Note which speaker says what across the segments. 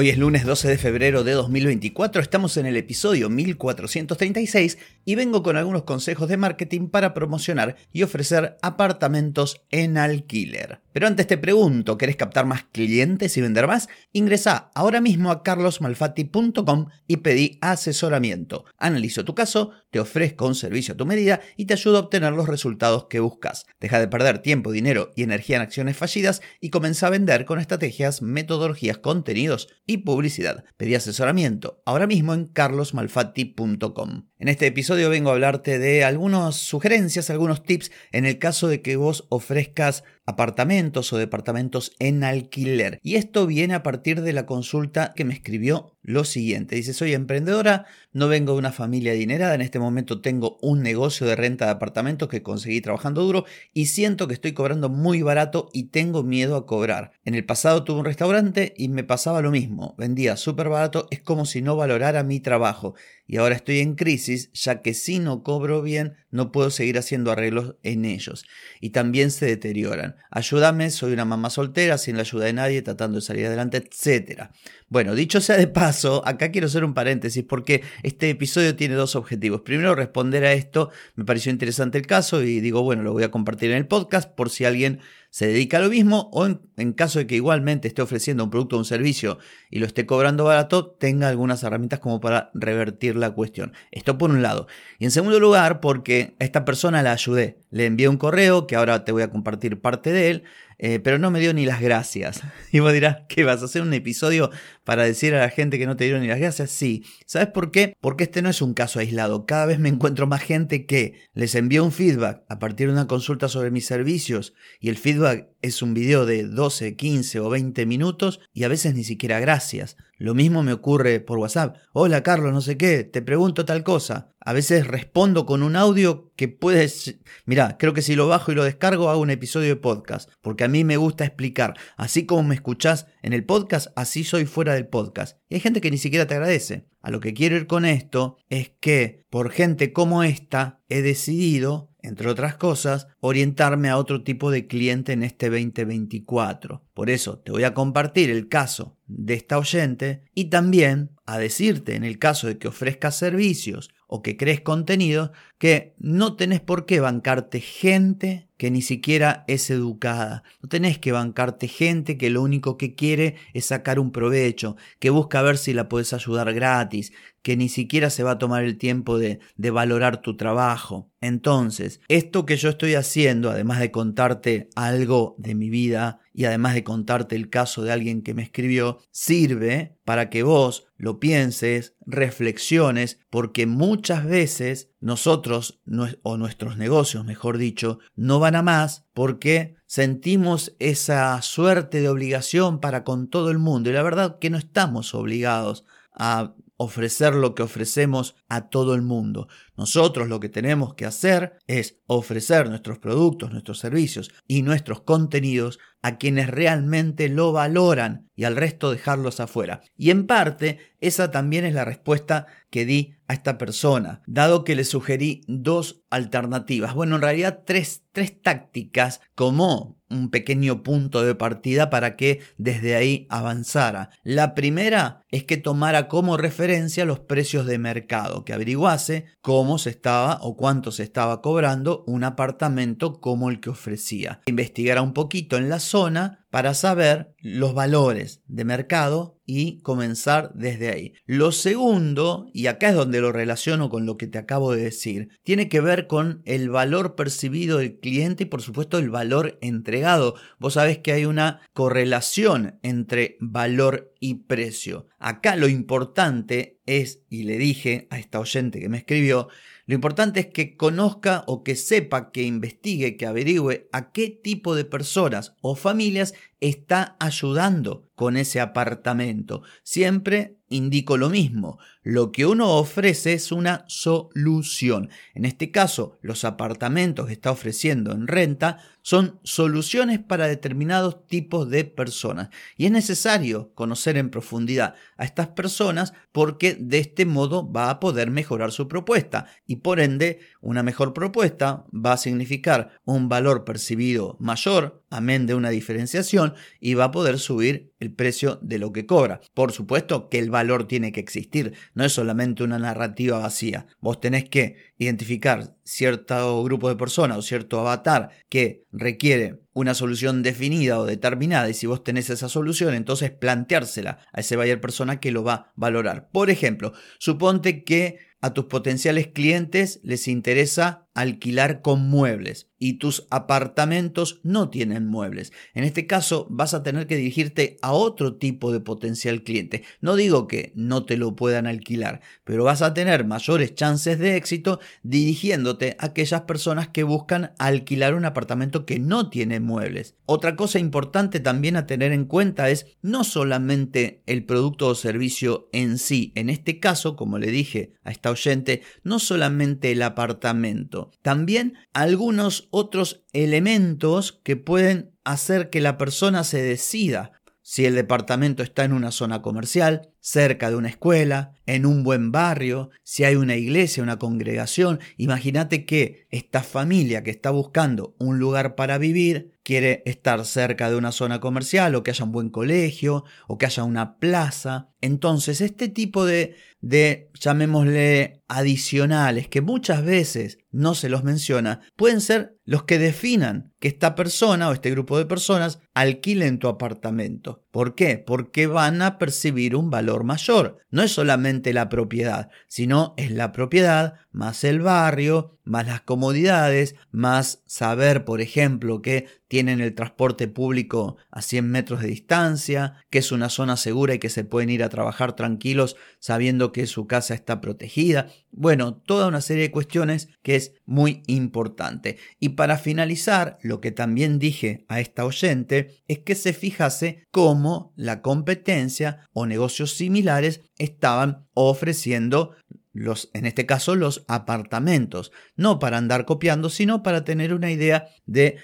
Speaker 1: Hoy es lunes 12 de febrero de 2024, estamos en el episodio 1436 y vengo con algunos consejos de marketing para promocionar y ofrecer apartamentos en alquiler. Pero antes te pregunto, ¿querés captar más clientes y vender más? Ingresa ahora mismo a carlosmalfatti.com y pedí asesoramiento. Analizo tu caso, te ofrezco un servicio a tu medida y te ayudo a obtener los resultados que buscas. Deja de perder tiempo, dinero y energía en acciones fallidas y comienza a vender con estrategias, metodologías, contenidos y publicidad. Pedí asesoramiento ahora mismo en carlosmalfatti.com. En este episodio vengo a hablarte de algunas sugerencias, algunos tips en el caso de que vos ofrezcas apartamentos o departamentos en alquiler. Y esto viene a partir de la consulta que me escribió lo siguiente. Dice, soy emprendedora, no vengo de una familia adinerada, en este momento tengo un negocio de renta de apartamentos que conseguí trabajando duro y siento que estoy cobrando muy barato y tengo miedo a cobrar. En el pasado tuve un restaurante y me pasaba lo mismo, vendía súper barato, es como si no valorara mi trabajo y ahora estoy en crisis ya que si no cobro bien no puedo seguir haciendo arreglos en ellos y también se deterioran. Ayúdame, soy una mamá soltera sin la ayuda de nadie tratando de salir adelante, etc. Bueno, dicho sea de paso, acá quiero hacer un paréntesis porque este episodio tiene dos objetivos. Primero, responder a esto, me pareció interesante el caso y digo, bueno, lo voy a compartir en el podcast por si alguien se dedica a lo mismo o en, caso de que igualmente esté ofreciendo un producto o un servicio y lo esté cobrando barato, tenga algunas herramientas como para revertir la cuestión. Esto por un lado. Y en segundo lugar, porque a esta persona la ayudé. Le envié un correo que ahora te voy a compartir parte de él eh, pero no me dio ni las gracias. Y vos dirás, ¿qué vas a hacer un episodio para decir a la gente que no te dieron ni las gracias? Sí. ¿Sabes por qué? Porque este no es un caso aislado. Cada vez me encuentro más gente que les envió un feedback a partir de una consulta sobre mis servicios y el feedback es un video de 12, 15 o 20 minutos y a veces ni siquiera gracias. Lo mismo me ocurre por WhatsApp. Hola Carlos, no sé qué, te pregunto tal cosa. A veces respondo con un audio que puedes... Mira, creo que si lo bajo y lo descargo hago un episodio de podcast, porque a mí me gusta explicar. Así como me escuchás en el podcast, así soy fuera del podcast. Y hay gente que ni siquiera te agradece. A lo que quiero ir con esto es que por gente como esta he decidido entre otras cosas, orientarme a otro tipo de cliente en este 2024. Por eso te voy a compartir el caso de esta oyente y también a decirte en el caso de que ofrezcas servicios o que crees contenido que no tenés por qué bancarte gente que ni siquiera es educada. No tenés que bancarte gente que lo único que quiere es sacar un provecho, que busca ver si la puedes ayudar gratis, que ni siquiera se va a tomar el tiempo de, de valorar tu trabajo. Entonces, esto que yo estoy haciendo, además de contarte algo de mi vida y además de contarte el caso de alguien que me escribió, sirve para que vos lo pienses, reflexiones, porque muchas veces nosotros o nuestros negocios, mejor dicho, no van a más porque sentimos esa suerte de obligación para con todo el mundo. Y la verdad que no estamos obligados a ofrecer lo que ofrecemos a todo el mundo. Nosotros lo que tenemos que hacer es ofrecer nuestros productos, nuestros servicios y nuestros contenidos a quienes realmente lo valoran y al resto dejarlos afuera. Y en parte esa también es la respuesta que di a esta persona, dado que le sugerí dos alternativas, bueno, en realidad tres, tres tácticas como un pequeño punto de partida para que desde ahí avanzara. La primera es que tomara como referencia los precios de mercado, que averiguase cómo se estaba o cuánto se estaba cobrando un apartamento como el que ofrecía. Investigara un poquito en la zona para saber los valores de mercado y comenzar desde ahí. Lo segundo, y acá es donde lo relaciono con lo que te acabo de decir, tiene que ver con el valor percibido del cliente y por supuesto el valor entregado. Vos sabés que hay una correlación entre valor y precio. Acá lo importante es, y le dije a esta oyente que me escribió, lo importante es que conozca o que sepa, que investigue, que averigüe a qué tipo de personas o familias está ayudando con ese apartamento. Siempre indico lo mismo. Lo que uno ofrece es una solución. En este caso, los apartamentos que está ofreciendo en renta son soluciones para determinados tipos de personas. Y es necesario conocer en profundidad a estas personas porque de este modo va a poder mejorar su propuesta. Y por ende, una mejor propuesta va a significar un valor percibido mayor, amén de una diferenciación, y va a poder subir el precio de lo que cobra. Por supuesto que el valor tiene que existir, no es solamente una narrativa vacía. Vos tenés que identificar cierto grupo de personas o cierto avatar que requiere una solución definida o determinada y si vos tenés esa solución, entonces planteársela a ese buyer persona que lo va a valorar. Por ejemplo, suponte que a tus potenciales clientes les interesa alquilar con muebles y tus apartamentos no tienen muebles. En este caso vas a tener que dirigirte a otro tipo de potencial cliente. No digo que no te lo puedan alquilar, pero vas a tener mayores chances de éxito dirigiéndote a aquellas personas que buscan alquilar un apartamento que no tiene muebles. Otra cosa importante también a tener en cuenta es no solamente el producto o servicio en sí, en este caso, como le dije a esta oyente, no solamente el apartamento, también algunos otros elementos que pueden hacer que la persona se decida si el departamento está en una zona comercial, cerca de una escuela, en un buen barrio, si hay una iglesia, una congregación. Imagínate que esta familia que está buscando un lugar para vivir quiere estar cerca de una zona comercial o que haya un buen colegio o que haya una plaza. Entonces, este tipo de, de llamémosle adicionales que muchas veces no se los menciona, pueden ser los que definan que esta persona o este grupo de personas alquilen tu apartamento. ¿Por qué? Porque van a percibir un valor mayor. No es solamente la propiedad, sino es la propiedad más el barrio, más las comodidades, más saber, por ejemplo, que tienen el transporte público a 100 metros de distancia, que es una zona segura y que se pueden ir a trabajar tranquilos sabiendo que su casa está protegida. Bueno, toda una serie de cuestiones que es muy importante. Y para finalizar, lo que también dije a esta oyente es que se fijase cómo la competencia o negocios similares estaban ofreciendo los, en este caso, los apartamentos, no para andar copiando, sino para tener una idea de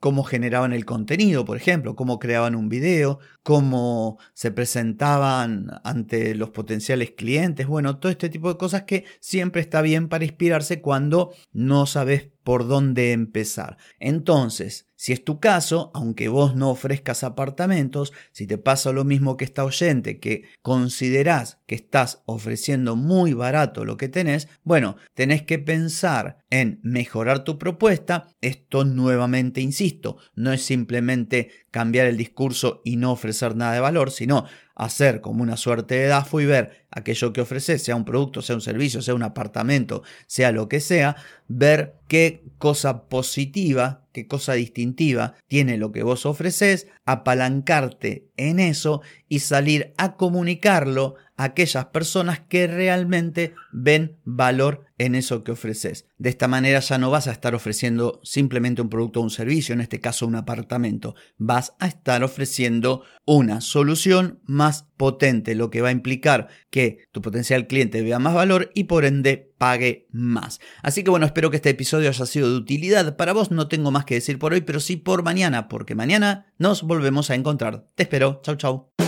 Speaker 1: cómo generaban el contenido, por ejemplo, cómo creaban un video, cómo se presentaban ante los potenciales clientes, bueno, todo este tipo de cosas que siempre está bien para inspirarse cuando no sabes por dónde empezar. Entonces, si es tu caso, aunque vos no ofrezcas apartamentos, si te pasa lo mismo que esta oyente, que considerás que estás ofreciendo muy barato lo que tenés, bueno, tenés que pensar en mejorar tu propuesta. Esto nuevamente, insisto, no es simplemente cambiar el discurso y no ofrecer nada de valor, sino hacer como una suerte de DAFO y ver aquello que ofreces, sea un producto, sea un servicio, sea un apartamento, sea lo que sea, ver qué cosa positiva, qué cosa distintiva tiene lo que vos ofreces, apalancarte en eso y salir a comunicarlo aquellas personas que realmente ven valor en eso que ofreces. De esta manera ya no vas a estar ofreciendo simplemente un producto o un servicio, en este caso un apartamento, vas a estar ofreciendo una solución más potente, lo que va a implicar que tu potencial cliente vea más valor y por ende pague más. Así que bueno, espero que este episodio haya sido de utilidad. Para vos no tengo más que decir por hoy, pero sí por mañana, porque mañana nos volvemos a encontrar. Te espero. Chau, chau.